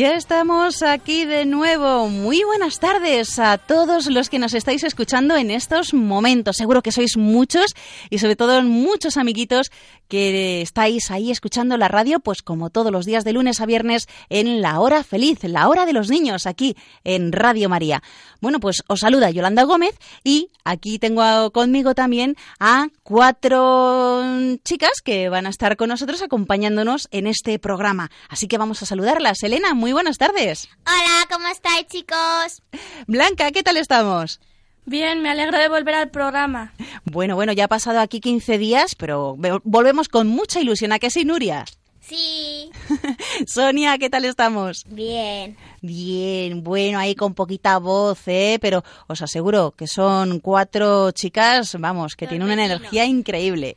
Ya estamos aquí de nuevo. Muy buenas tardes a todos los que nos estáis escuchando en estos momentos. Seguro que sois muchos y sobre todo muchos amiguitos que estáis ahí escuchando la radio, pues como todos los días de lunes a viernes en la hora feliz, la hora de los niños, aquí en Radio María. Bueno, pues os saluda Yolanda Gómez y aquí tengo conmigo también a cuatro chicas que van a estar con nosotros acompañándonos en este programa. Así que vamos a saludarlas. Elena, buenas tardes. Hola, ¿cómo estáis, chicos? Blanca, ¿qué tal estamos? Bien, me alegro de volver al programa. Bueno, bueno, ya ha pasado aquí 15 días, pero volvemos con mucha ilusión. ¿A qué sí, Nuria? Sí. Sonia, ¿qué tal estamos? Bien. Bien, bueno, ahí con poquita voz, ¿eh? Pero os aseguro que son cuatro chicas, vamos, que tienen una energía increíble.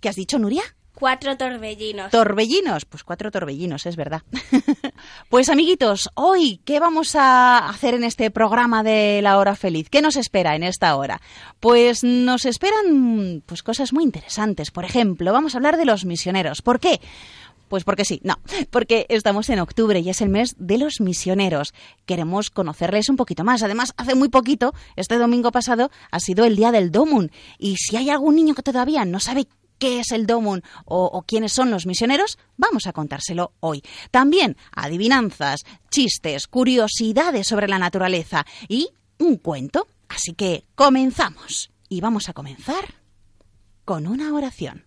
¿Qué has dicho, Nuria? Cuatro torbellinos. Torbellinos, pues cuatro torbellinos, es verdad. pues amiguitos, hoy, ¿qué vamos a hacer en este programa de la hora feliz? ¿Qué nos espera en esta hora? Pues nos esperan pues cosas muy interesantes. Por ejemplo, vamos a hablar de los misioneros. ¿Por qué? Pues porque sí, no, porque estamos en octubre y es el mes de los misioneros. Queremos conocerles un poquito más. Además, hace muy poquito, este domingo pasado, ha sido el día del Domun. Y si hay algún niño que todavía no sabe qué es el Domun o, quiénes son los misioneros, vamos a contárselo hoy. También adivinanzas, chistes, curiosidades sobre la naturaleza y un cuento. Así que comenzamos. Y vamos a comenzar con una oración.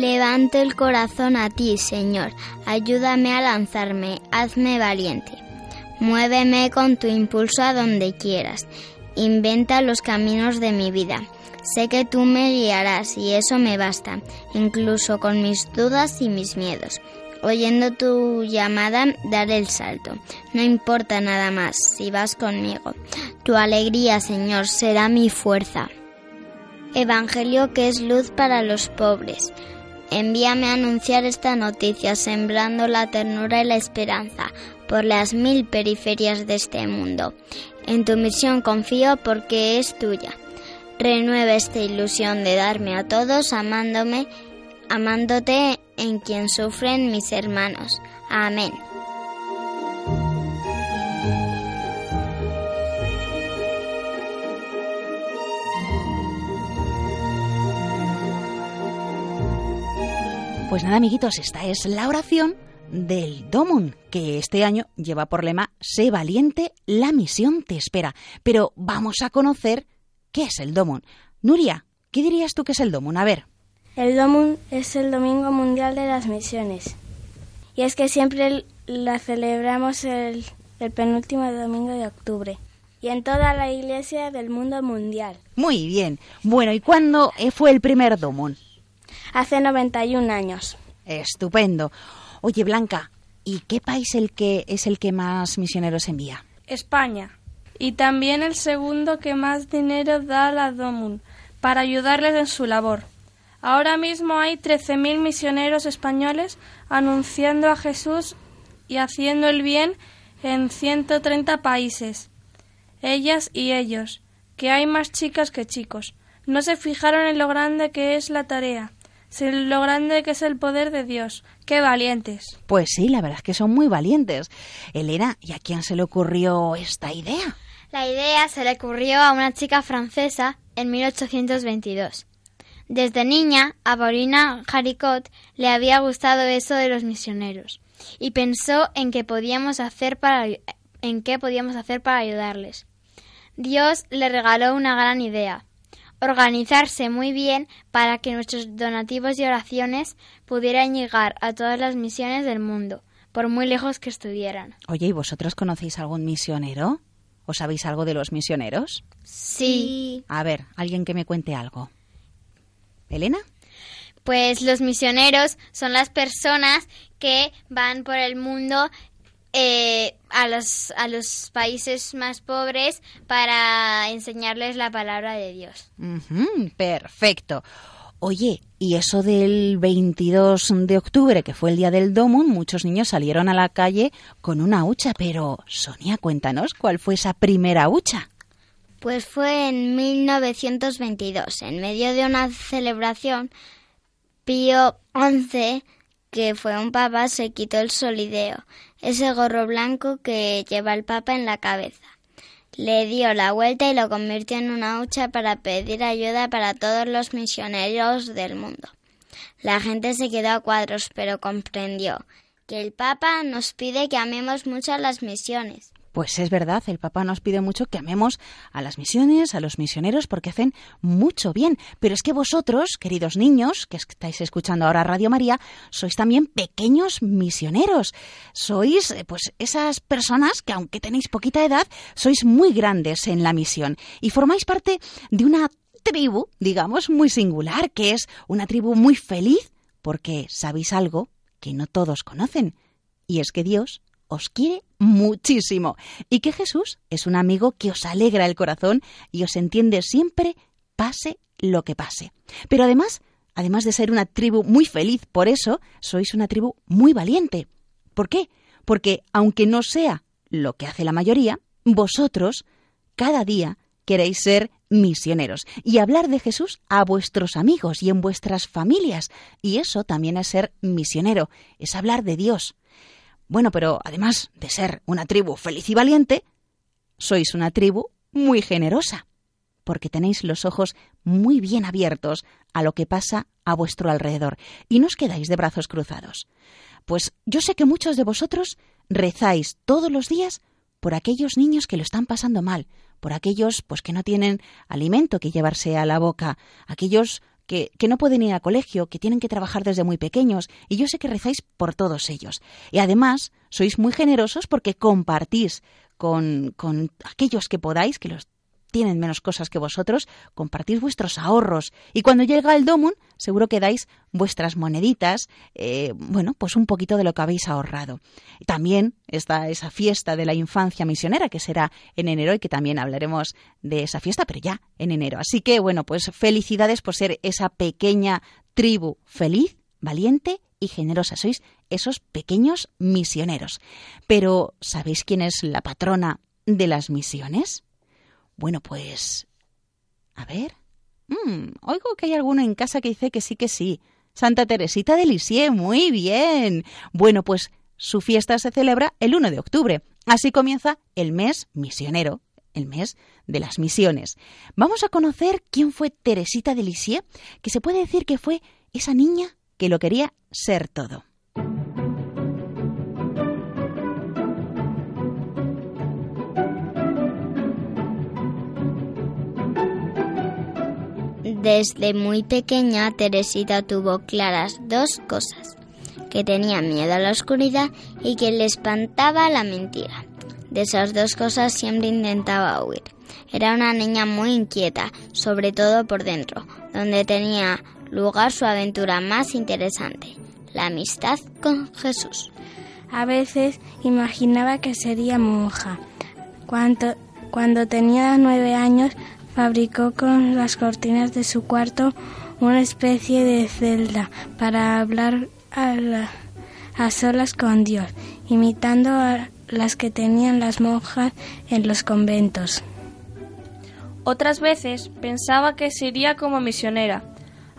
Levanto el corazón a ti, Señor. Ayúdame a lanzarme, hazme valiente. Muéveme con tu impulso a donde quieras. Inventa los caminos de mi vida. Sé que tú me guiarás y eso me basta, incluso con mis dudas y mis miedos. Oyendo tu llamada, daré el salto. No importa nada más si vas conmigo. Tu alegría, Señor, será mi fuerza. Evangelio que es luz para los pobres. Envíame a anunciar esta noticia, sembrando la ternura y la esperanza por las mil periferias de este mundo. En tu misión confío porque es tuya. Renueva esta ilusión de darme a todos amándome, amándote en quien sufren mis hermanos. Amén. Pues nada, amiguitos, esta es la oración del Domun, que este año lleva por lema Sé valiente, la misión te espera. Pero vamos a conocer qué es el Domun. Nuria, ¿qué dirías tú que es el Domun? A ver. El Domun es el Domingo Mundial de las Misiones. Y es que siempre la celebramos el, el penúltimo domingo de octubre. Y en toda la iglesia del mundo mundial. Muy bien. Bueno, ¿y cuándo fue el primer Domun? Hace 91 años. Estupendo. Oye, Blanca, ¿y qué país el que es el que más misioneros envía? España. Y también el segundo que más dinero da a la DOMUN para ayudarles en su labor. Ahora mismo hay 13.000 misioneros españoles anunciando a Jesús y haciendo el bien en 130 países. Ellas y ellos, que hay más chicas que chicos, no se fijaron en lo grande que es la tarea lo grande que es el poder de Dios. ¡Qué valientes! Pues sí, la verdad es que son muy valientes. Elena, ¿y a quién se le ocurrió esta idea? La idea se le ocurrió a una chica francesa en 1822. Desde niña, a Paulina Haricot le había gustado eso de los misioneros y pensó en qué podíamos hacer para en qué podíamos hacer para ayudarles. Dios le regaló una gran idea, organizarse muy bien para que nuestros donativos y oraciones pudieran llegar a todas las misiones del mundo, por muy lejos que estuvieran. Oye, ¿y vosotros conocéis algún misionero? ¿O sabéis algo de los misioneros? Sí. A ver, alguien que me cuente algo. ¿Elena? Pues los misioneros son las personas que van por el mundo eh, a, los, a los países más pobres para enseñarles la palabra de Dios. Perfecto. Oye, y eso del 22 de octubre, que fue el día del Domun, muchos niños salieron a la calle con una hucha, pero Sonia, cuéntanos, ¿cuál fue esa primera hucha? Pues fue en 1922, en medio de una celebración, Pío XI, que fue un papa, se quitó el solideo, ese gorro blanco que lleva el papa en la cabeza. Le dio la vuelta y lo convirtió en una hucha para pedir ayuda para todos los misioneros del mundo. La gente se quedó a cuadros, pero comprendió que el Papa nos pide que amemos mucho las misiones. Pues es verdad, el Papa nos pide mucho que amemos a las misiones, a los misioneros, porque hacen mucho bien. Pero es que vosotros, queridos niños, que estáis escuchando ahora Radio María, sois también pequeños misioneros. Sois, eh, pues, esas personas que, aunque tenéis poquita edad, sois muy grandes en la misión y formáis parte de una tribu, digamos, muy singular, que es una tribu muy feliz, porque sabéis algo que no todos conocen, y es que Dios os quiere muchísimo y que Jesús es un amigo que os alegra el corazón y os entiende siempre, pase lo que pase. Pero además, además de ser una tribu muy feliz, por eso sois una tribu muy valiente. ¿Por qué? Porque aunque no sea lo que hace la mayoría, vosotros cada día queréis ser misioneros y hablar de Jesús a vuestros amigos y en vuestras familias. Y eso también es ser misionero, es hablar de Dios. Bueno, pero además de ser una tribu feliz y valiente, sois una tribu muy generosa, porque tenéis los ojos muy bien abiertos a lo que pasa a vuestro alrededor y no os quedáis de brazos cruzados. Pues yo sé que muchos de vosotros rezáis todos los días por aquellos niños que lo están pasando mal, por aquellos pues que no tienen alimento que llevarse a la boca, aquellos que, que, no pueden ir a colegio, que tienen que trabajar desde muy pequeños, y yo sé que rezáis por todos ellos. Y además sois muy generosos porque compartís con, con aquellos que podáis, que los tienen menos cosas que vosotros, compartís vuestros ahorros. Y cuando llega el Domun, seguro que dais vuestras moneditas, eh, bueno, pues un poquito de lo que habéis ahorrado. También está esa fiesta de la infancia misionera, que será en enero y que también hablaremos de esa fiesta, pero ya en enero. Así que, bueno, pues felicidades por ser esa pequeña tribu feliz, valiente y generosa. Sois esos pequeños misioneros. Pero, ¿sabéis quién es la patrona de las misiones? Bueno, pues... A ver. Mm, oigo que hay alguno en casa que dice que sí, que sí. Santa Teresita de Lisieux, muy bien. Bueno, pues su fiesta se celebra el 1 de octubre. Así comienza el mes misionero, el mes de las misiones. Vamos a conocer quién fue Teresita de Lisieux, que se puede decir que fue esa niña que lo quería ser todo. Desde muy pequeña Teresita tuvo claras dos cosas, que tenía miedo a la oscuridad y que le espantaba la mentira. De esas dos cosas siempre intentaba huir. Era una niña muy inquieta, sobre todo por dentro, donde tenía lugar su aventura más interesante, la amistad con Jesús. A veces imaginaba que sería monja. Cuando, cuando tenía nueve años fabricó con las cortinas de su cuarto una especie de celda para hablar a, la, a solas con Dios, imitando a las que tenían las monjas en los conventos. Otras veces pensaba que se iría como misionera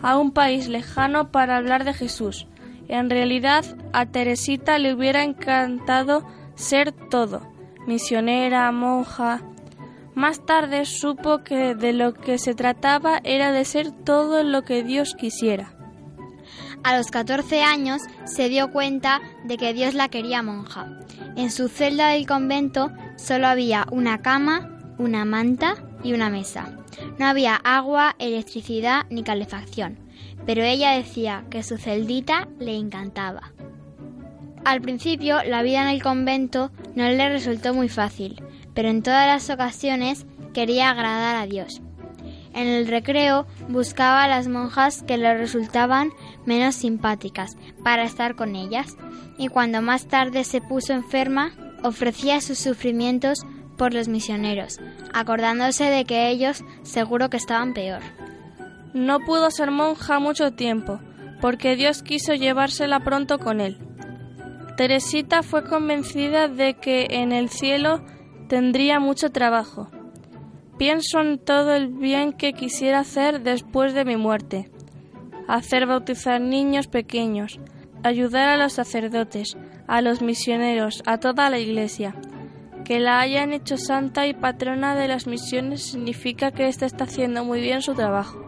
a un país lejano para hablar de Jesús. En realidad a Teresita le hubiera encantado ser todo, misionera, monja, más tarde supo que de lo que se trataba era de ser todo lo que Dios quisiera. A los 14 años se dio cuenta de que Dios la quería monja. En su celda del convento solo había una cama, una manta y una mesa. No había agua, electricidad ni calefacción, pero ella decía que su celdita le encantaba. Al principio la vida en el convento no le resultó muy fácil, pero en todas las ocasiones quería agradar a Dios. En el recreo buscaba a las monjas que le resultaban menos simpáticas para estar con ellas, y cuando más tarde se puso enferma, ofrecía sus sufrimientos por los misioneros, acordándose de que ellos seguro que estaban peor. No pudo ser monja mucho tiempo, porque Dios quiso llevársela pronto con él. Teresita fue convencida de que en el cielo tendría mucho trabajo. Pienso en todo el bien que quisiera hacer después de mi muerte. Hacer bautizar niños pequeños, ayudar a los sacerdotes, a los misioneros, a toda la iglesia. Que la hayan hecho santa y patrona de las misiones significa que ésta está haciendo muy bien su trabajo.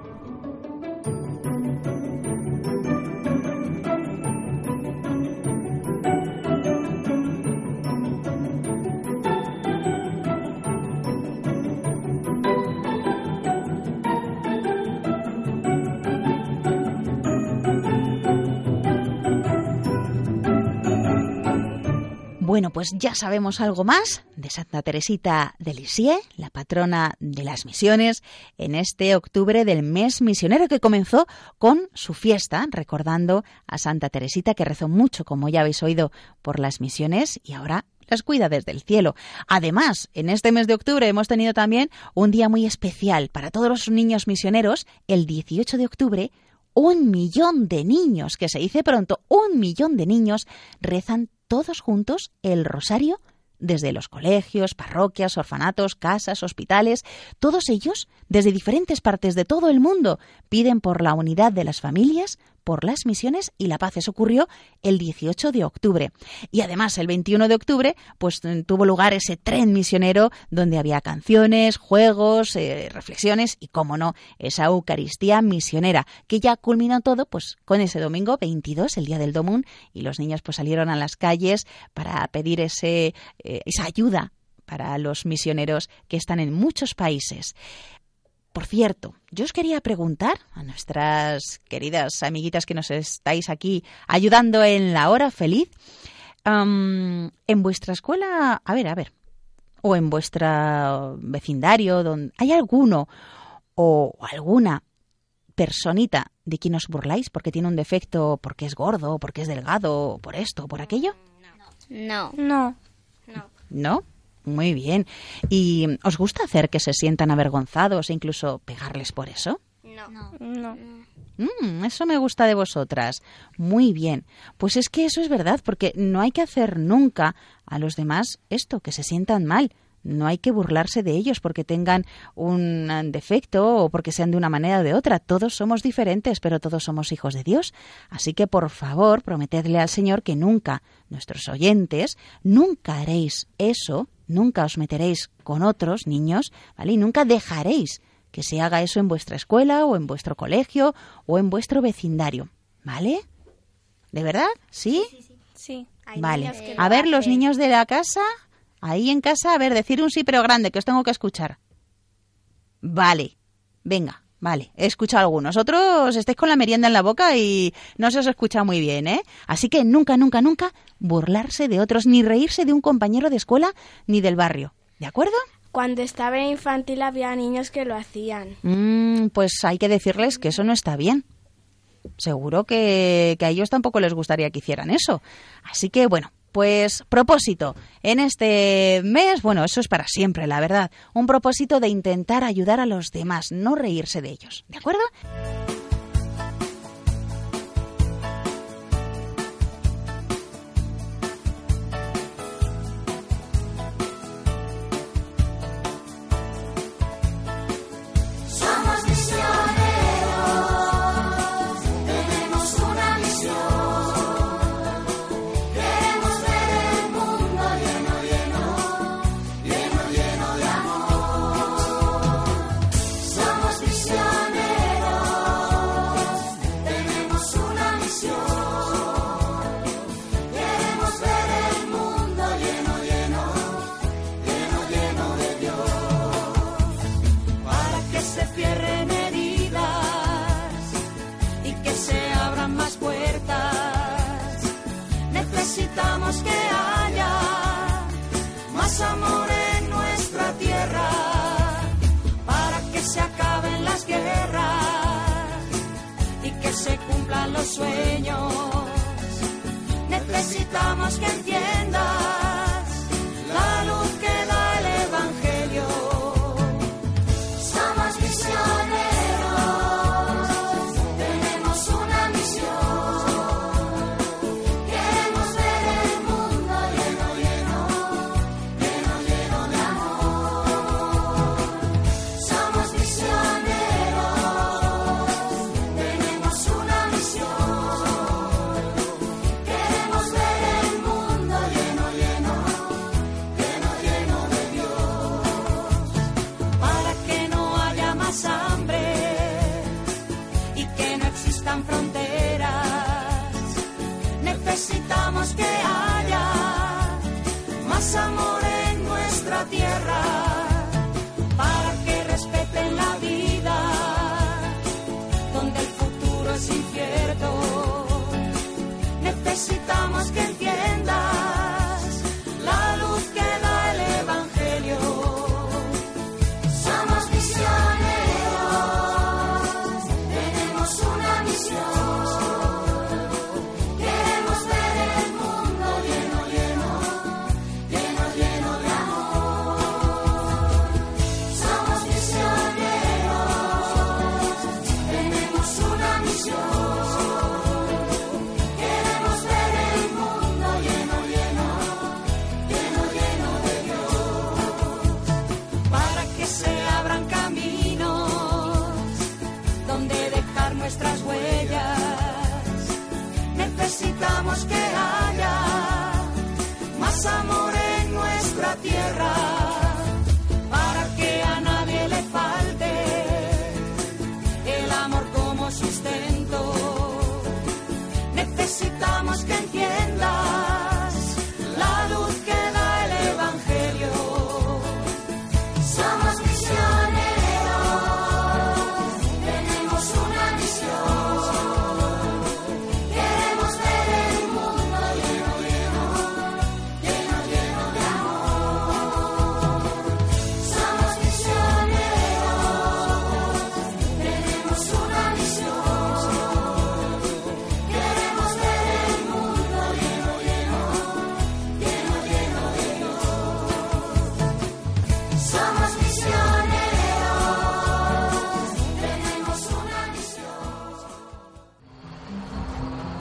Bueno, pues ya sabemos algo más de Santa Teresita de Lisieux, la patrona de las misiones, en este octubre del mes misionero que comenzó con su fiesta, recordando a Santa Teresita que rezó mucho, como ya habéis oído, por las misiones y ahora las cuida desde el cielo. Además, en este mes de octubre hemos tenido también un día muy especial para todos los niños misioneros, el 18 de octubre, un millón de niños, que se dice pronto, un millón de niños rezan todos juntos el rosario desde los colegios, parroquias, orfanatos, casas, hospitales, todos ellos, desde diferentes partes de todo el mundo, piden por la unidad de las familias, por las misiones y la paz. Eso ocurrió el 18 de octubre. Y además, el 21 de octubre, pues tuvo lugar ese tren misionero donde había canciones, juegos, eh, reflexiones y, como no, esa Eucaristía misionera, que ya culminó todo pues con ese domingo 22, el día del Domún, y los niños pues salieron a las calles para pedir ese, eh, esa ayuda para los misioneros que están en muchos países. Por cierto, yo os quería preguntar a nuestras queridas amiguitas que nos estáis aquí ayudando en la hora feliz, en vuestra escuela, a ver, a ver, o en vuestro vecindario, donde ¿hay alguno o alguna personita de quien os burláis porque tiene un defecto, porque es gordo, porque es delgado, por esto, por aquello? No. No. No. ¿No? Muy bien. ¿Y os gusta hacer que se sientan avergonzados e incluso pegarles por eso? No. No. Mm, eso me gusta de vosotras. Muy bien. Pues es que eso es verdad, porque no hay que hacer nunca a los demás esto, que se sientan mal. No hay que burlarse de ellos porque tengan un defecto o porque sean de una manera o de otra. Todos somos diferentes, pero todos somos hijos de Dios. Así que, por favor, prometedle al Señor que nunca, nuestros oyentes, nunca haréis eso nunca os meteréis con otros niños, ¿vale? Y nunca dejaréis que se haga eso en vuestra escuela o en vuestro colegio o en vuestro vecindario, ¿vale? ¿De verdad? ¿Sí? Sí. Vale. A ver, los niños de la casa, ahí en casa, a ver, decir un sí pero grande, que os tengo que escuchar. Vale. Venga, Vale, he escuchado algunos. Otros estáis con la merienda en la boca y no se os escucha muy bien, ¿eh? Así que nunca, nunca, nunca burlarse de otros, ni reírse de un compañero de escuela ni del barrio. ¿De acuerdo? Cuando estaba en infantil había niños que lo hacían. Mm, pues hay que decirles que eso no está bien. Seguro que, que a ellos tampoco les gustaría que hicieran eso. Así que, bueno, pues propósito en este mes, bueno, eso es para siempre, la verdad. Un propósito de intentar ayudar a los demás, no reírse de ellos. ¿De acuerdo? Necesitamos que entiendas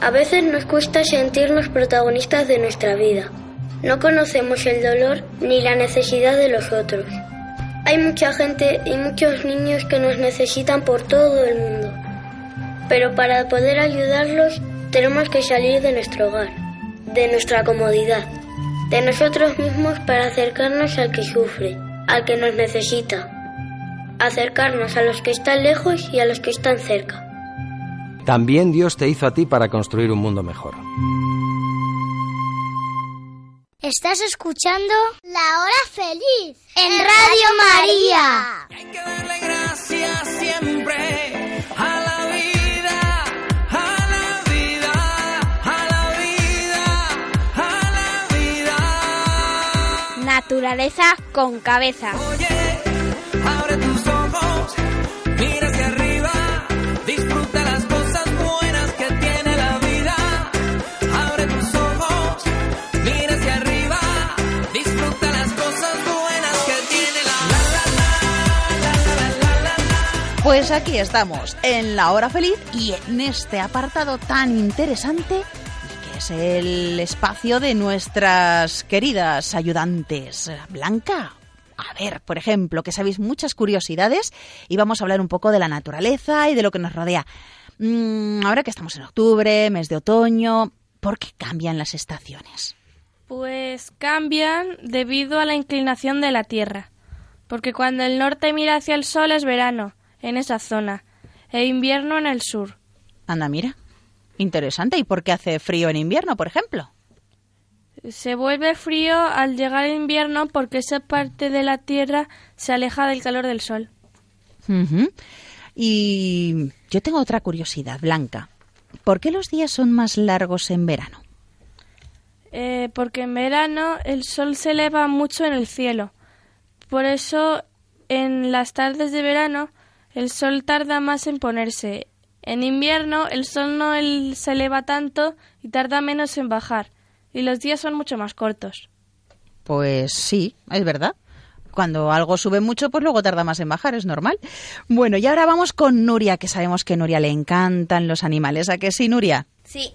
A veces nos cuesta sentirnos protagonistas de nuestra vida. No conocemos el dolor ni la necesidad de los otros. Hay mucha gente y muchos niños que nos necesitan por todo el mundo. Pero para poder ayudarlos tenemos que salir de nuestro hogar, de nuestra comodidad, de nosotros mismos para acercarnos al que sufre, al que nos necesita. Acercarnos a los que están lejos y a los que están cerca. También Dios te hizo a ti para construir un mundo mejor. Estás escuchando La Hora Feliz en Radio María. Gracias siempre a la vida, a la vida, a la vida, a la vida. Naturaleza con cabeza. Abre tus Pues aquí estamos, en la hora feliz y en este apartado tan interesante que es el espacio de nuestras queridas ayudantes. Blanca, a ver, por ejemplo, que sabéis muchas curiosidades y vamos a hablar un poco de la naturaleza y de lo que nos rodea. Mm, ahora que estamos en octubre, mes de otoño, ¿por qué cambian las estaciones? Pues cambian debido a la inclinación de la Tierra, porque cuando el norte mira hacia el sol es verano en esa zona e invierno en el sur. Anda, mira. Interesante. ¿Y por qué hace frío en invierno, por ejemplo? Se vuelve frío al llegar el invierno porque esa parte de la Tierra se aleja del calor del sol. Y yo tengo otra curiosidad, Blanca. ¿Por qué los días son más largos en verano? Eh, porque en verano el sol se eleva mucho en el cielo. Por eso en las tardes de verano el sol tarda más en ponerse En invierno el sol no se eleva tanto y tarda menos en bajar, y los días son mucho más cortos. Pues sí, es verdad. Cuando algo sube mucho, pues luego tarda más en bajar, es normal. Bueno, y ahora vamos con Nuria, que sabemos que a Nuria le encantan los animales. ¿A qué sí, Nuria? Sí.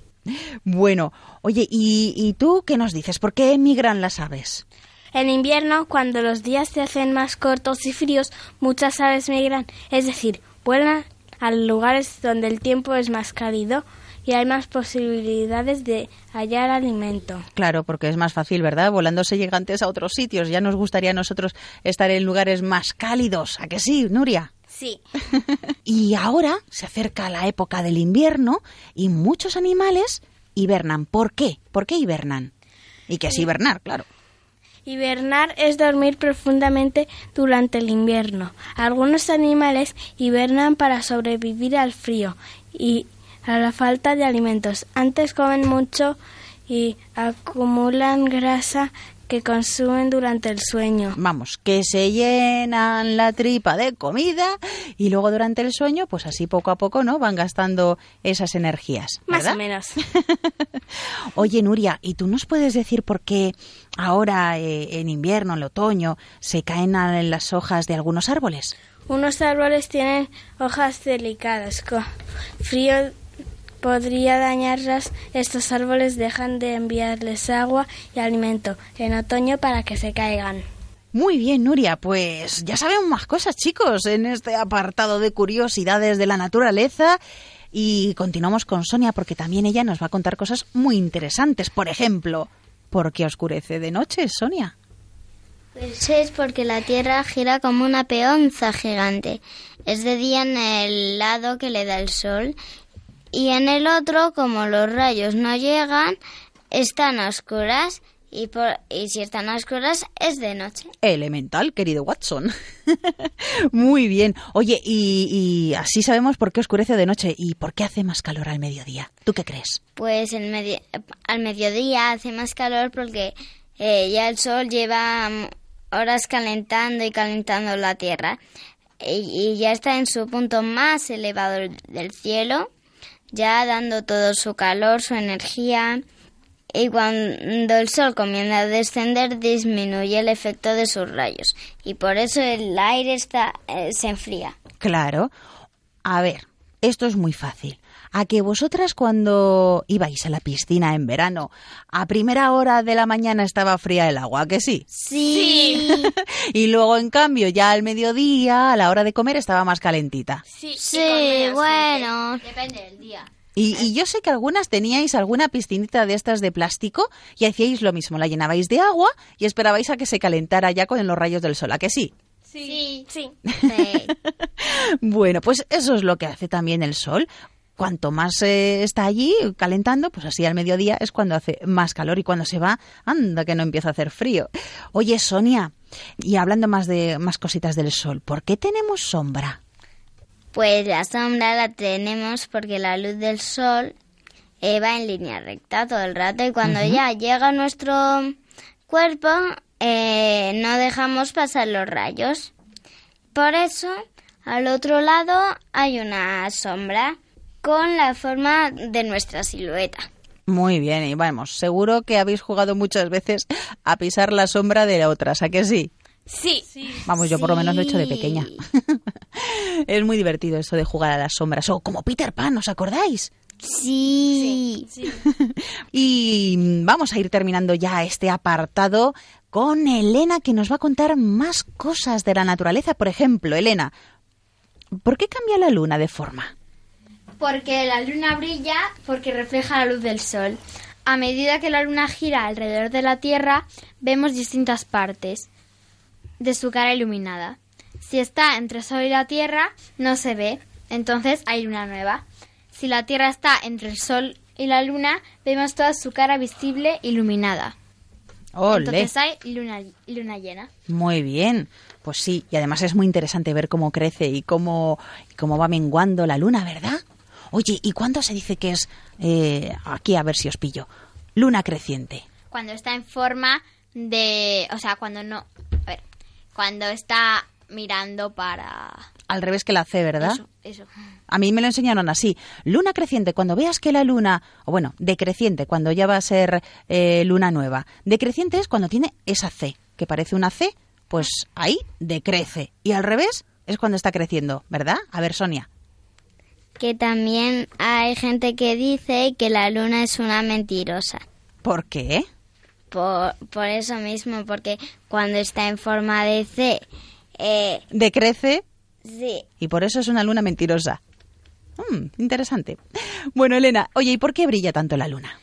Bueno, oye, ¿y, ¿y tú qué nos dices? ¿Por qué emigran las aves? En invierno, cuando los días se hacen más cortos y fríos, muchas aves migran, es decir, vuelan a lugares donde el tiempo es más cálido y hay más posibilidades de hallar alimento. Claro, porque es más fácil, ¿verdad? Volándose gigantes a otros sitios. Ya nos gustaría a nosotros estar en lugares más cálidos. ¿A que sí, Nuria? Sí. y ahora se acerca la época del invierno y muchos animales hibernan. ¿Por qué? ¿Por qué hibernan? ¿Y qué es hibernar, claro? Hibernar es dormir profundamente durante el invierno. Algunos animales hibernan para sobrevivir al frío y a la falta de alimentos. Antes comen mucho y acumulan grasa que consumen durante el sueño. Vamos, que se llenan la tripa de comida y luego durante el sueño, pues así poco a poco, ¿no? Van gastando esas energías. Más o menos. Oye, Nuria, ¿y tú nos puedes decir por qué ahora, eh, en invierno, en el otoño, se caen las hojas de algunos árboles? Unos árboles tienen hojas delicadas, con frío podría dañarlas, estos árboles dejan de enviarles agua y alimento en otoño para que se caigan. Muy bien, Nuria, pues ya sabemos más cosas, chicos, en este apartado de curiosidades de la naturaleza. Y continuamos con Sonia porque también ella nos va a contar cosas muy interesantes. Por ejemplo, ¿por qué oscurece de noche, Sonia? Pues es porque la Tierra gira como una peonza gigante. Es de día en el lado que le da el sol y en el otro, como los rayos no llegan, están oscuras y, por, y si están oscuras es de noche. Elemental, querido Watson. Muy bien. Oye, y, así sabemos por qué oscurece de noche y por qué hace más calor al mediodía. ¿Tú qué crees? Pues el al mediodía hace más calor porque eh, ya el sol lleva mm, horas calentando y calentando la tierra y, y ya está en su punto más elevado del cielo ya dando todo su calor, su energía, y cuando el sol comienza a descender disminuye el efecto de sus rayos y por eso el aire está, eh, se enfría. Claro. A ver, esto es muy fácil. A que vosotras cuando ibais a la piscina en verano, a primera hora de la mañana estaba fría el agua, ¿que sí? Sí. y luego, en cambio, ya al mediodía, a la hora de comer, estaba más calentita. Sí, sí bueno. Depende del día. Y, yo sé que algunas teníais alguna piscinita de estas de plástico y hacíais lo mismo, la llenabais de agua y esperabais a que se calentara ya con los rayos del sol, ¿a que sí? Sí, sí. bueno, pues eso es lo que hace también el sol cuanto más eh, está allí calentando, pues así al mediodía es cuando hace más calor y cuando se va, anda que no empieza a hacer frío. Oye, Sonia, y hablando más de más cositas del sol, ¿por qué tenemos sombra? Pues la sombra la tenemos porque la luz del sol eh, va en línea recta todo el rato y cuando ya llega a nuestro cuerpo eh, no dejamos pasar los rayos. Por eso, al otro lado hay una sombra con la forma de nuestra silueta. Muy bien, y vamos, seguro que habéis jugado muchas veces a pisar la sombra de la otra, ¿a que sí? Sí. Vamos, yo por lo menos lo he hecho de pequeña. es muy divertido eso de jugar a las sombras. O como Peter Pan, ¿os acordáis? Sí. sí. y vamos a ir terminando ya este apartado con Elena que nos va a contar más cosas de la naturaleza. Por ejemplo, Elena, ¿por qué cambia la luna de forma? Porque la luna brilla porque refleja la luz del sol. A medida que la luna gira alrededor de la Tierra, vemos distintas partes de su cara iluminada. Si está entre el Sol y la Tierra, no se ve, entonces hay luna nueva. Si la Tierra está entre el Sol y la Luna, vemos toda su cara visible iluminada. Entonces hay luna, luna llena. Muy bien. Pues sí, y además es muy interesante ver cómo crece y cómo, cómo va menguando la luna, ¿verdad? Oye, ¿y cuándo se dice que es, eh, aquí a ver si os pillo, luna creciente? Cuando está en forma de, o sea, cuando no, a ver, cuando está mirando para... al revés que la C, ¿verdad? Eso, eso. A mí me lo enseñaron así. Luna creciente, cuando veas que la luna, o bueno, decreciente, cuando ya va a ser eh, luna nueva. Decreciente es cuando tiene esa C, que parece una C, pues ahí decrece. Y al revés es cuando está creciendo, ¿verdad? A ver, Sonia. Que también hay gente que dice que la luna es una mentirosa. ¿Por qué? Por, por eso mismo, porque cuando está en forma de C, eh, Decrece sí, y por eso es una luna mentirosa. Mm, interesante. Bueno, Elena, oye, ¿y por qué brilla tanto la luna?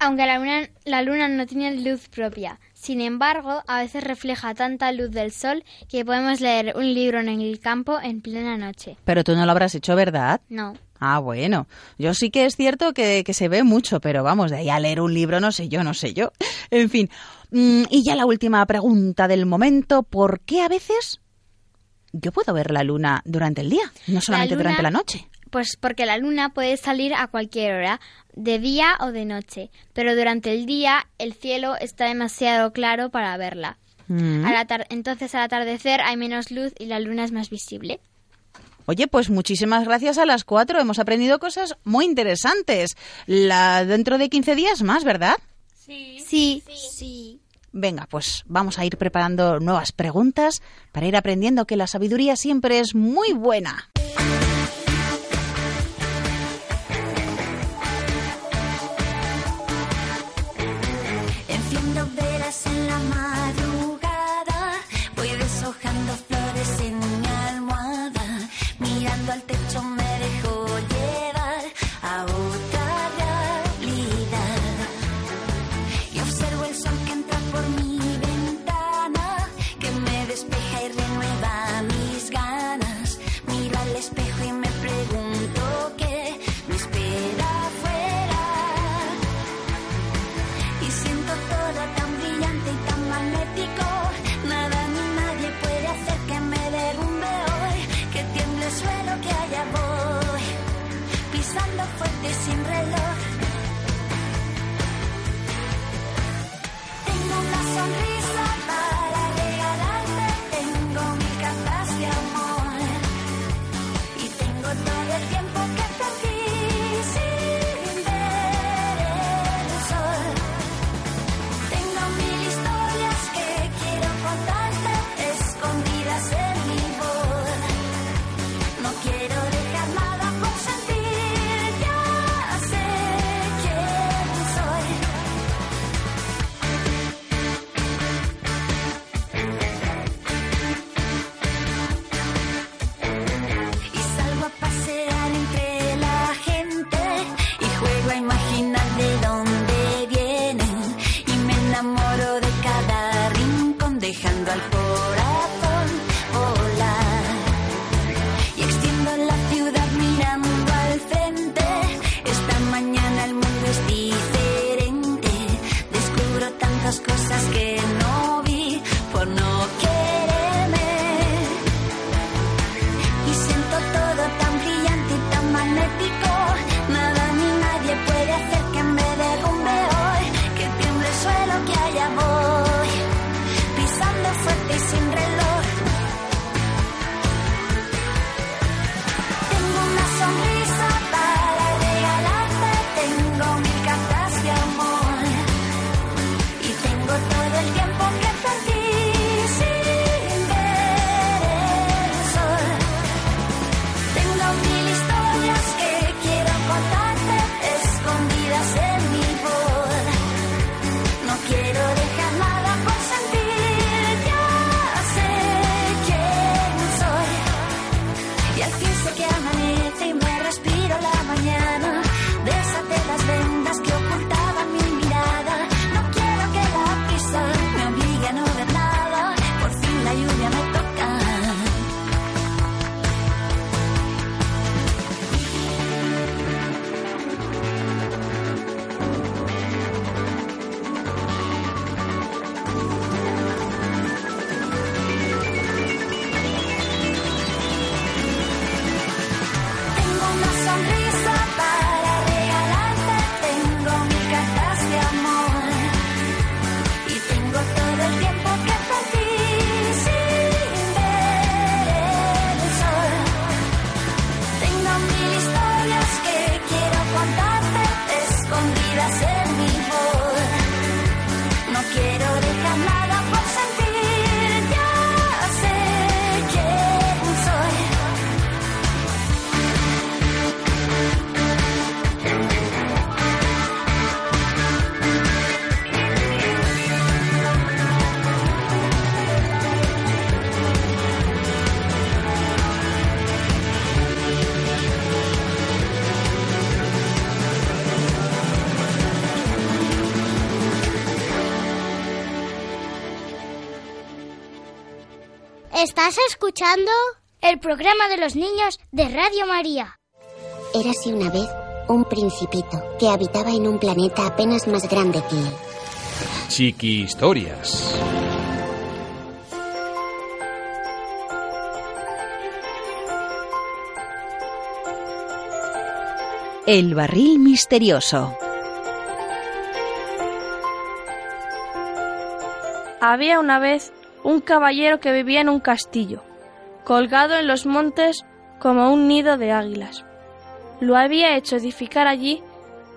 Aunque la luna, la luna no tiene luz propia, sin embargo, a veces refleja tanta luz del sol que podemos leer un libro en el campo en plena noche. Pero tú no lo habrás hecho, ¿verdad? No. Ah, bueno. Yo sí que es cierto que, que se ve mucho, pero vamos, de ahí a leer un libro no sé yo, no sé yo. En fin. Mm, y ya la última pregunta del momento. ¿Por qué a veces yo puedo ver la luna durante el día, no solamente luna- durante la noche? Pues porque la luna puede salir a cualquier hora, de día o de noche, pero durante el día el cielo está demasiado claro para verla. Mm. Al entonces al atardecer hay menos luz y la luna es más visible. Oye, pues muchísimas gracias a las cuatro. Hemos aprendido cosas muy interesantes. La, dentro de 15 días más, ¿verdad? Sí. sí. Venga, pues vamos a ir preparando nuevas preguntas para ir aprendiendo que la sabiduría siempre es muy buena. ¿Estás escuchando? El programa de los niños de Radio María. Érase una vez un principito que habitaba en un planeta apenas más grande que él. Chiqui Historias. El barril misterioso. Había una vez un caballero que vivía en un castillo, colgado en los montes como un nido de águilas. Lo había hecho edificar allí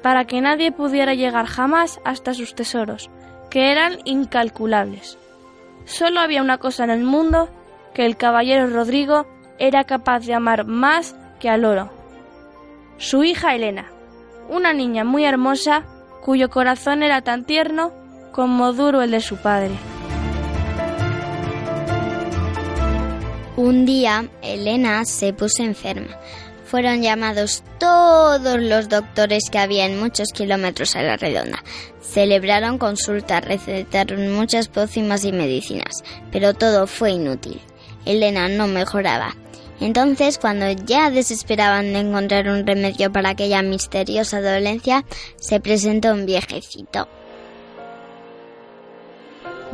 para que nadie pudiera llegar jamás hasta sus tesoros, que eran incalculables. Solo había una cosa en el mundo que el caballero Rodrigo era capaz de amar más que al oro. Su hija Elena, una niña muy hermosa cuyo corazón era tan tierno como duro el de su padre. Un día, Elena se puso enferma. Fueron llamados todos los doctores que había en muchos kilómetros a la redonda. Celebraron consultas, recetaron muchas pócimas y medicinas, pero todo fue inútil. Elena no mejoraba. Entonces, cuando ya desesperaban de encontrar un remedio para aquella misteriosa dolencia, se presentó un viejecito.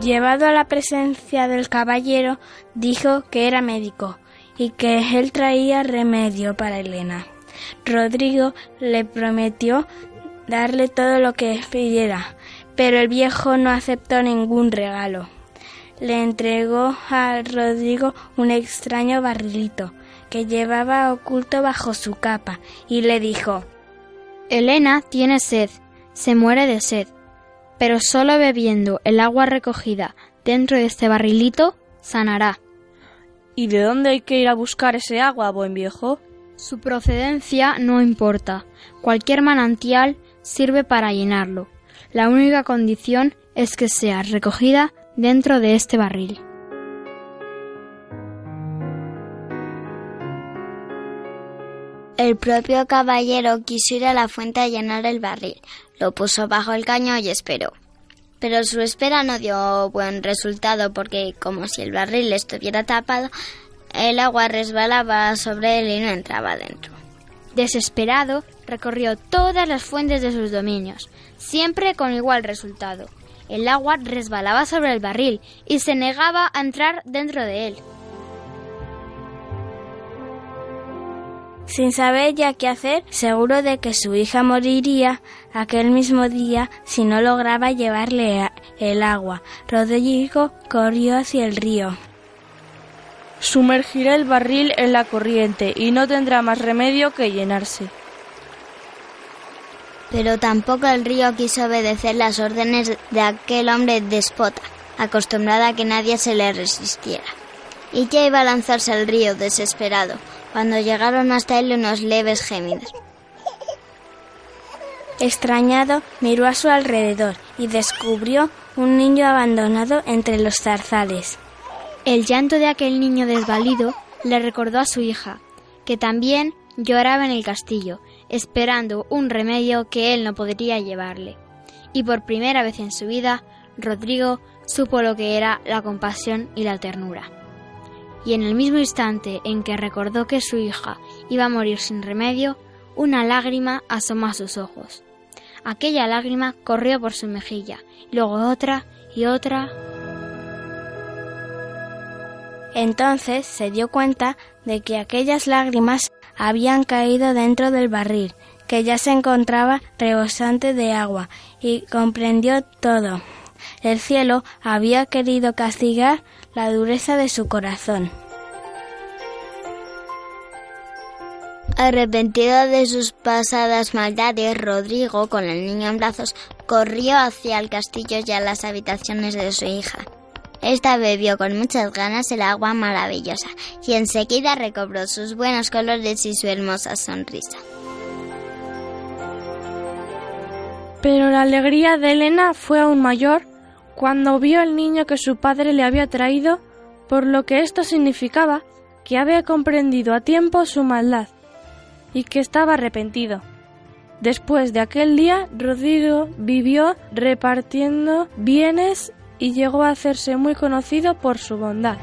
Llevado a la presencia del caballero, dijo que era médico y que él traía remedio para Elena. Rodrigo le prometió darle todo lo que pidiera, pero el viejo no aceptó ningún regalo. Le entregó a Rodrigo un extraño barrilito que llevaba oculto bajo su capa y le dijo Elena tiene sed, se muere de sed, pero solo bebiendo el agua recogida dentro de este barrilito sanará. ¿Y de dónde hay que ir a buscar ese agua, buen viejo? Su procedencia no importa. Cualquier manantial sirve para llenarlo. La única condición es que sea recogida dentro de este barril. El propio caballero quiso ir a la fuente a llenar el barril. Lo puso bajo el caño y esperó. Pero su espera no dio buen resultado porque, como si el barril estuviera tapado, el agua resbalaba sobre él y no entraba dentro. Desesperado, recorrió todas las fuentes de sus dominios, siempre con igual resultado. El agua resbalaba sobre el barril y se negaba a entrar dentro de él. Sin saber ya qué hacer, seguro de que su hija moriría aquel mismo día si no lograba llevarle el agua, Rodrigo corrió hacia el río. Sumergirá el barril en la corriente y no tendrá más remedio que llenarse. Pero tampoco el río quiso obedecer las órdenes de aquel hombre despota, acostumbrado a que nadie se le resistiera. Y ya iba a lanzarse al río desesperado, cuando llegaron hasta él unos leves gemidos. Extrañado, miró a su alrededor y descubrió un niño abandonado entre los zarzales. El llanto de aquel niño desvalido le recordó a su hija, que también lloraba en el castillo, esperando un remedio que él no podría llevarle. Y por primera vez en su vida, Rodrigo supo lo que era la compasión y la ternura. Y en el mismo instante en que recordó que su hija iba a morir sin remedio, una lágrima asomó a sus ojos. Aquella lágrima corrió por su mejilla, luego otra y otra. Entonces se dio cuenta de que aquellas lágrimas habían caído dentro del barril, que ya se encontraba rebosante de agua, y comprendió todo. El cielo había querido castigar la dureza de su corazón. Arrepentido de sus pasadas maldades, Rodrigo, con el niño en brazos, corrió hacia el castillo y a las habitaciones de su hija. Esta bebió con muchas ganas el agua maravillosa y enseguida recobró sus buenos colores y su hermosa sonrisa. Pero la alegría de Elena fue aún mayor cuando vio al niño que su padre le había traído, por lo que esto significaba que había comprendido a tiempo su maldad y que estaba arrepentido. Después de aquel día, Rodrigo vivió repartiendo bienes y llegó a hacerse muy conocido por su bondad.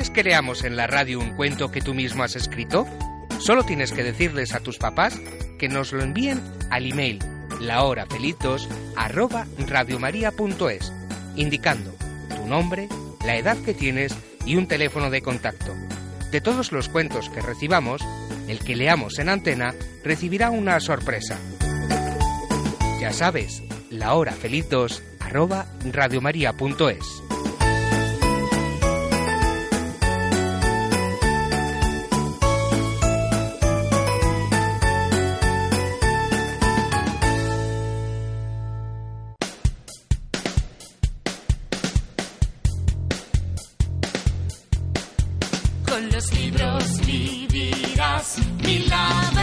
¿Quieres que leamos en la radio un cuento que tú mismo has escrito? Solo tienes que decirles a tus papás que nos lo envíen al email lahorafeliz2@radiomaria.es, indicando tu nombre, la edad que tienes y un teléfono de contacto. De todos los cuentos que recibamos, el que leamos en antena recibirá una sorpresa. Ya sabes, lahorafeliz2@radiomaria.es. vivirás mil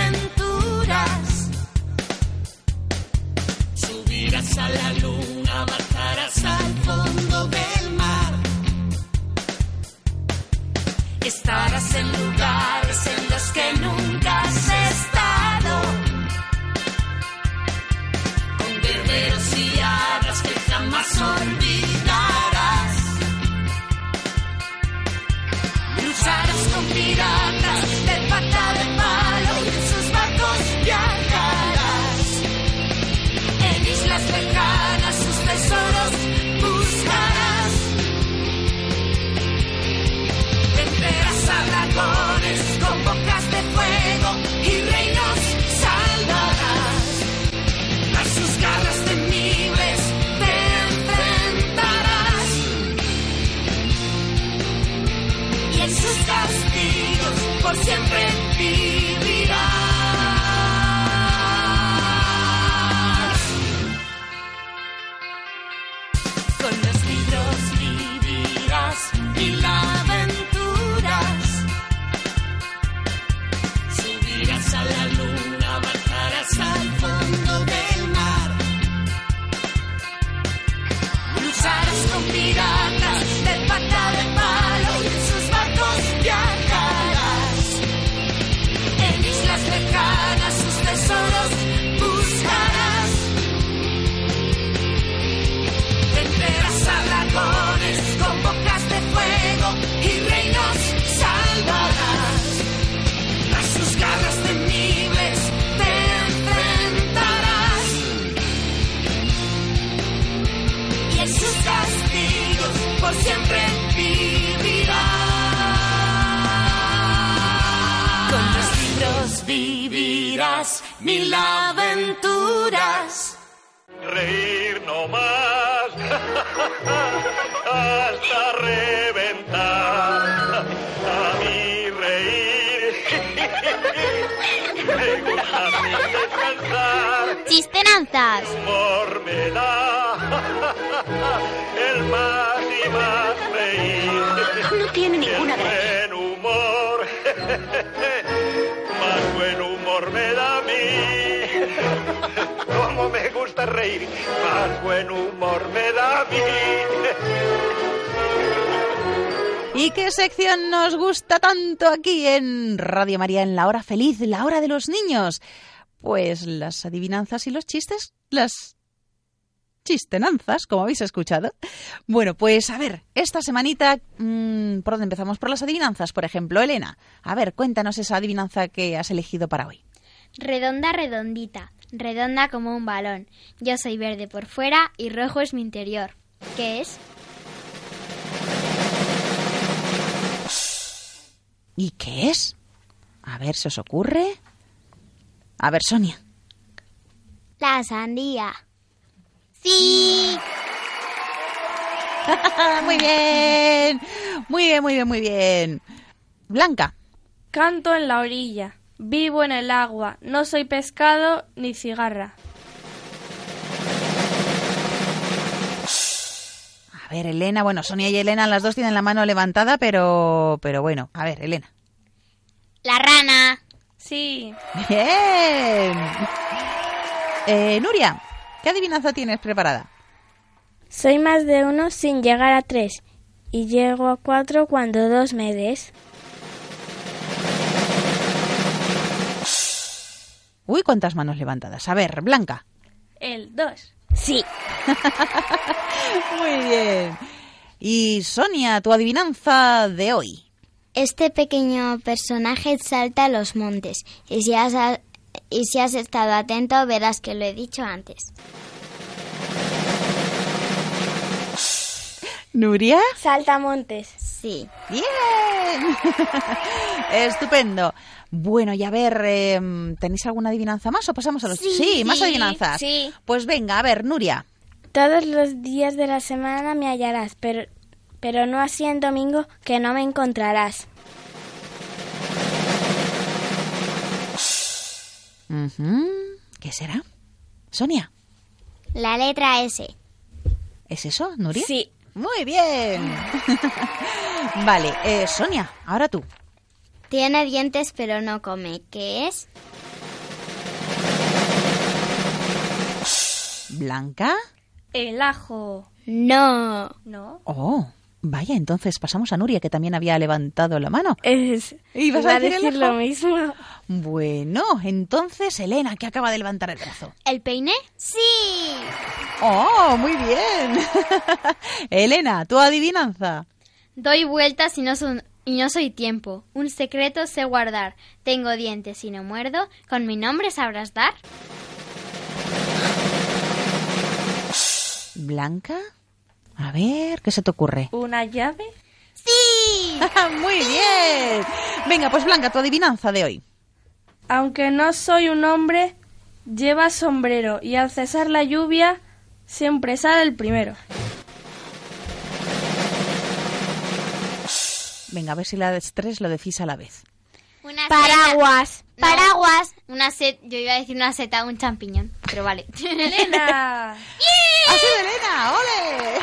the sky. Mil aventuras. Reír no más hasta reventar. A mí reír me gusta sin descansar. Chistenanzas. Humor me da el más y más reír. No tiene ninguna El buen humor, me gusta reír, más buen humor me da a mí. ¿Y qué sección nos gusta tanto aquí en Radio María en la hora feliz, la hora de los niños? Pues las adivinanzas y los chistes, las chistenanzas, como habéis escuchado. Bueno, pues a ver, esta semanita, mm, ¿por dónde empezamos? Por las adivinanzas, por ejemplo. Elena, a ver, cuéntanos esa adivinanza que has elegido para hoy. Redonda, redondita, redonda como un balón. Yo soy verde por fuera y rojo es mi interior. ¿Qué es? ¿Y qué es? A ver, ¿se os ocurre? A ver, Sonia. La sandía. Sí. muy bien. Muy bien, muy bien, muy bien. Blanca. Canto en la orilla, vivo en el agua, no soy pescado ni cigarra. A ver, Elena. Bueno, Sonia y Elena, las dos tienen la mano levantada, pero, pero bueno. A ver, Elena. La rana. Sí. Bien. Eh, Nuria, ¿qué adivinanza tienes preparada? Soy más de uno sin llegar a tres y llego a cuatro cuando dos me des. Uy, cuántas manos levantadas. A ver, Blanca. El 2. Sí. Muy bien. Y Sonia, tu adivinanza de hoy. Este pequeño personaje salta a los montes y si has, y si has estado atento verás que lo he dicho antes. ¿Nuria? Saltamontes. Sí. ¡Bien! Estupendo. Bueno, y a ver, eh, ¿tenéis alguna adivinanza más o pasamos a los... Sí, más sí, adivinanzas. sí. Pues venga, a ver, Nuria. Todos los días de la semana me hallarás, pero, pero no así en domingo que no me encontrarás. ¿Qué será? Sonia, La letra S. ¿es eso, Nuria? Sí. Muy bien. vale, eh, Sonia, ahora tú. Tiene dientes pero no come. ¿Qué es? Blanca. El ajo. No. ¿No? Oh, vaya, entonces pasamos a Nuria, que también había levantado la mano. Es, ¿Ibas iba a decir, el lo mismo. Bueno, entonces Elena, que acaba de levantar el brazo. ¿El peine? Sí. Oh, muy bien. Elena, tu adivinanza. Doy vueltas y no, son- y no soy tiempo. Un secreto sé guardar. Tengo dientes y no muerdo. ¿Con mi nombre sabrás dar? Blanca. A ver, ¿qué se te ocurre? ¿Una llave? Sí. muy bien. Venga, pues Blanca, tu adivinanza de hoy. Aunque no soy un hombre, lleva sombrero y al cesar la lluvia siempre sale el primero. Venga, a ver si las tres lo decís a la vez. Una Paraguas. seta. Paraguas. Una set. Yo iba a decir una seta, un champiñón. Pero vale. ¡Elena! ¡Ha sido Elena! ¡Ole!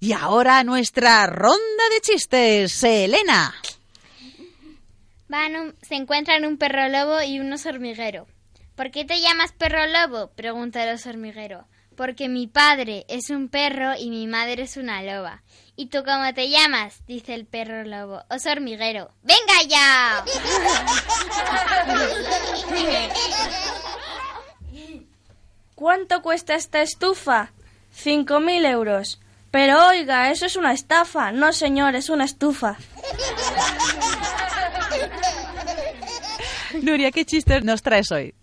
y ahora nuestra ronda de chistes. Elena. Van un- se encuentran un perro lobo y un oso hormiguero. ¿Por qué te llamas perro lobo? pregunta el oso hormiguero. Porque mi padre es un perro y mi madre es una loba. ¿Y tú cómo te llamas? dice el perro lobo. Oso hormiguero. ¡Venga ya! ¿Cuánto cuesta esta estufa? Cinco mil euros. Pero oiga, eso es una estafa. No, señor, es una estufa. Nuria, ¿qué chistes nos traes hoy?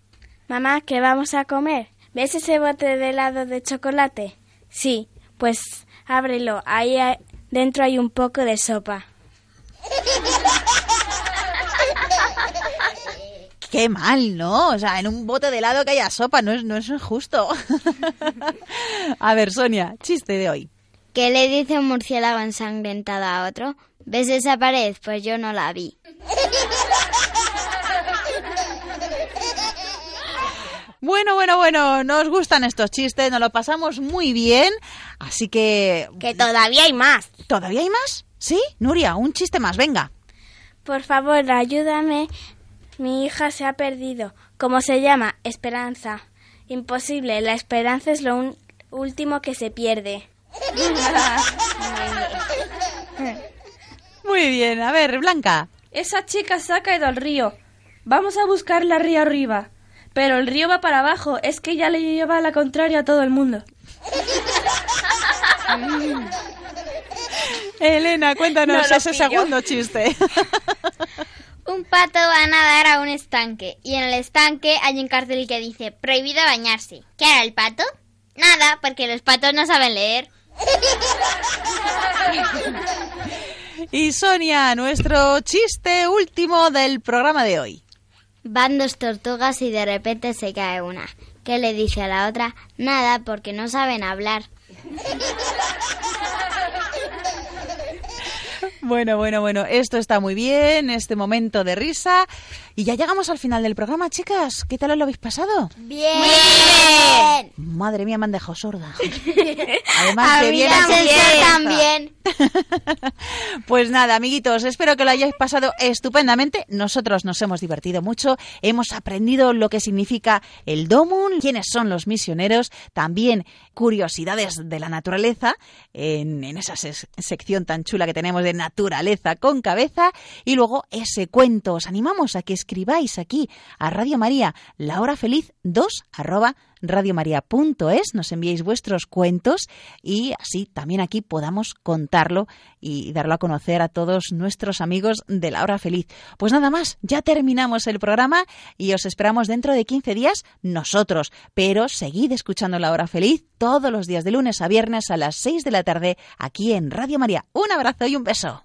Mamá, ¿qué vamos a comer? ¿Ves ese bote de helado de chocolate? Sí, pues ábrelo. Ahí hay- dentro hay un poco de sopa. Qué mal, ¿no? O sea, en un bote de helado que haya sopa, no es, no es justo. a ver, Sonia, chiste de hoy. ¿Qué le dice un murciélago ensangrentado a otro? ¿Ves esa pared? Pues yo no la vi. Bueno, bueno, bueno, nos gustan estos chistes, nos lo pasamos muy bien, así que... Que todavía hay más. ¿Todavía hay más? ¿Sí? Nuria, un chiste más, venga. Por favor, ayúdame. Mi hija se ha perdido. ¿Cómo se llama? Esperanza. Imposible. La esperanza es lo un- último que se pierde. Muy bien, a ver, Blanca. Esa chica se ha caído al río. Vamos a buscarla río arriba. Pero el río va para abajo. Es que ya le lleva la contraria a todo el mundo. Elena, cuéntanos No ese pillo. segundo chiste. Un pato va a nadar a un estanque y en el estanque hay un cartel que dice prohibido bañarse. ¿Qué hará el pato? Nada, porque los patos no saben leer. y Sonia, nuestro chiste último del programa de hoy. Van dos tortugas y de repente se cae una. ¿Qué le dice a la otra? Nada, porque no saben hablar. Bueno, bueno, bueno, esto está muy bien, este momento de risa. Y ya llegamos al final del programa, chicas. ¿Qué tal os lo habéis pasado? Bien. Madre mía, me han dejado sorda. Además, A que mí bien también. también. Pues nada, amiguitos, espero que lo hayáis pasado estupendamente. Nosotros nos hemos divertido mucho, hemos aprendido lo que significa el Domun, quiénes son los misioneros, también curiosidades de la naturaleza, en, en esa ses- sección tan chula que tenemos de naturaleza con cabeza, y luego ese cuento. Os animamos a que escribáis aquí a Radio María, la hora feliz 2 arroba radiomaria.es, nos enviéis vuestros cuentos y así también aquí podamos contarlo y darlo a conocer a todos nuestros amigos de la hora feliz. Pues nada más, ya terminamos el programa y os esperamos dentro de 15 días nosotros, pero seguid escuchando la hora feliz todos los días de lunes a viernes a las 6 de la tarde aquí en Radio María. Un abrazo y un beso.